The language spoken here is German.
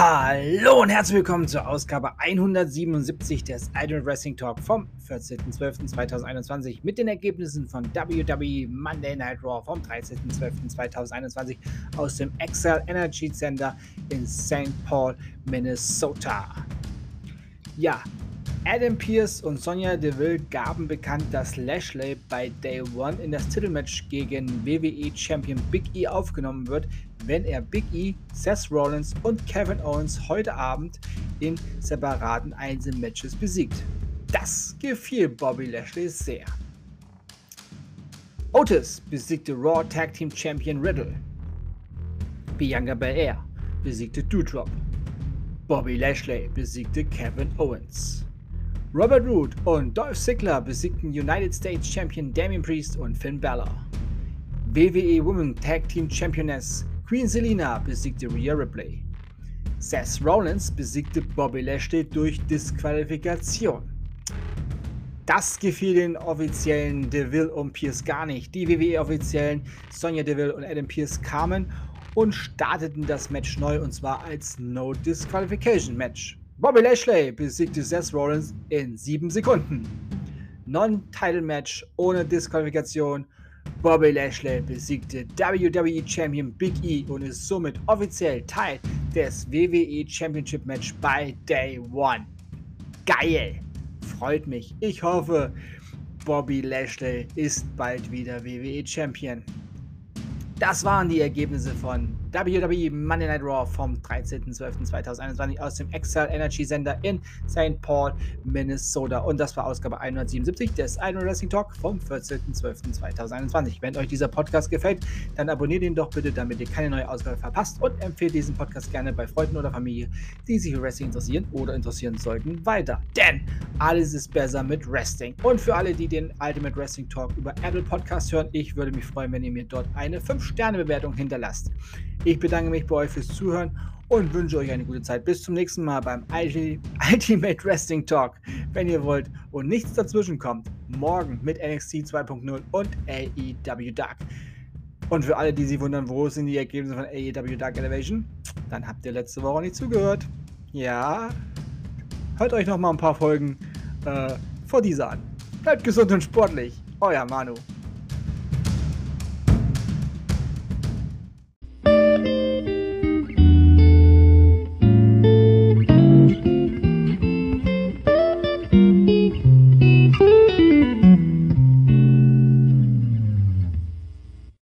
Hallo und herzlich willkommen zur Ausgabe 177 des Idol Wrestling Talk vom 14.12.2021 mit den Ergebnissen von WWE Monday Night Raw vom 13.12.2021 aus dem Excel Energy Center in St. Paul, Minnesota. Ja, Adam Pierce und Sonja Deville gaben bekannt, dass Lashley bei Day One in das Titelmatch gegen WWE Champion Big E aufgenommen wird, wenn er Big E, Seth Rollins und Kevin Owens heute Abend in separaten Einzelmatches besiegt. Das gefiel Bobby Lashley sehr. Otis besiegte Raw Tag Team Champion Riddle. Bianca Belair besiegte Doudrop. Bobby Lashley besiegte Kevin Owens. Robert Root und Dolph Ziggler besiegten United States Champion Damien Priest und Finn Balor. WWE Women Tag Team Championess Queen Selina besiegte Rhea Ripley. Seth Rollins besiegte Bobby Lashley durch Disqualifikation. Das gefiel den offiziellen Deville und Pierce gar nicht. Die WWE-Offiziellen Sonja Deville und Adam Pierce kamen und starteten das Match neu und zwar als No Disqualification Match. Bobby Lashley besiegte Seth Rollins in 7 Sekunden. Non-Title Match ohne Disqualifikation Bobby Lashley besiegte WWE Champion Big E und ist somit offiziell Teil des WWE Championship Match bei Day One. Geil! Freut mich. Ich hoffe, Bobby Lashley ist bald wieder WWE Champion. Das waren die Ergebnisse von WWE Monday Night Raw vom 13.12.2021 aus dem Excel Energy Sender in St. Paul, Minnesota. Und das war Ausgabe 177 des Iron Wrestling Talk vom 14.12.2021. Wenn euch dieser Podcast gefällt, dann abonniert ihn doch bitte, damit ihr keine neue Ausgabe verpasst und empfehlt diesen Podcast gerne bei Freunden oder Familie, die sich für Wrestling interessieren oder interessieren sollten, weiter. Denn alles ist besser mit Wrestling. Und für alle, die den Ultimate Wrestling Talk über Apple Podcast hören, ich würde mich freuen, wenn ihr mir dort eine 5-Sterne-Bewertung hinterlasst. Ich bedanke mich bei euch fürs Zuhören und wünsche euch eine gute Zeit. Bis zum nächsten Mal beim Ultimate Wrestling Talk, wenn ihr wollt und nichts dazwischen kommt. Morgen mit NXT 2.0 und AEW Dark. Und für alle, die sich wundern, wo sind die Ergebnisse von AEW Dark Elevation, dann habt ihr letzte Woche nicht zugehört. Ja, hört euch noch mal ein paar Folgen äh, vor dieser an. Bleibt gesund und sportlich. Euer Manu.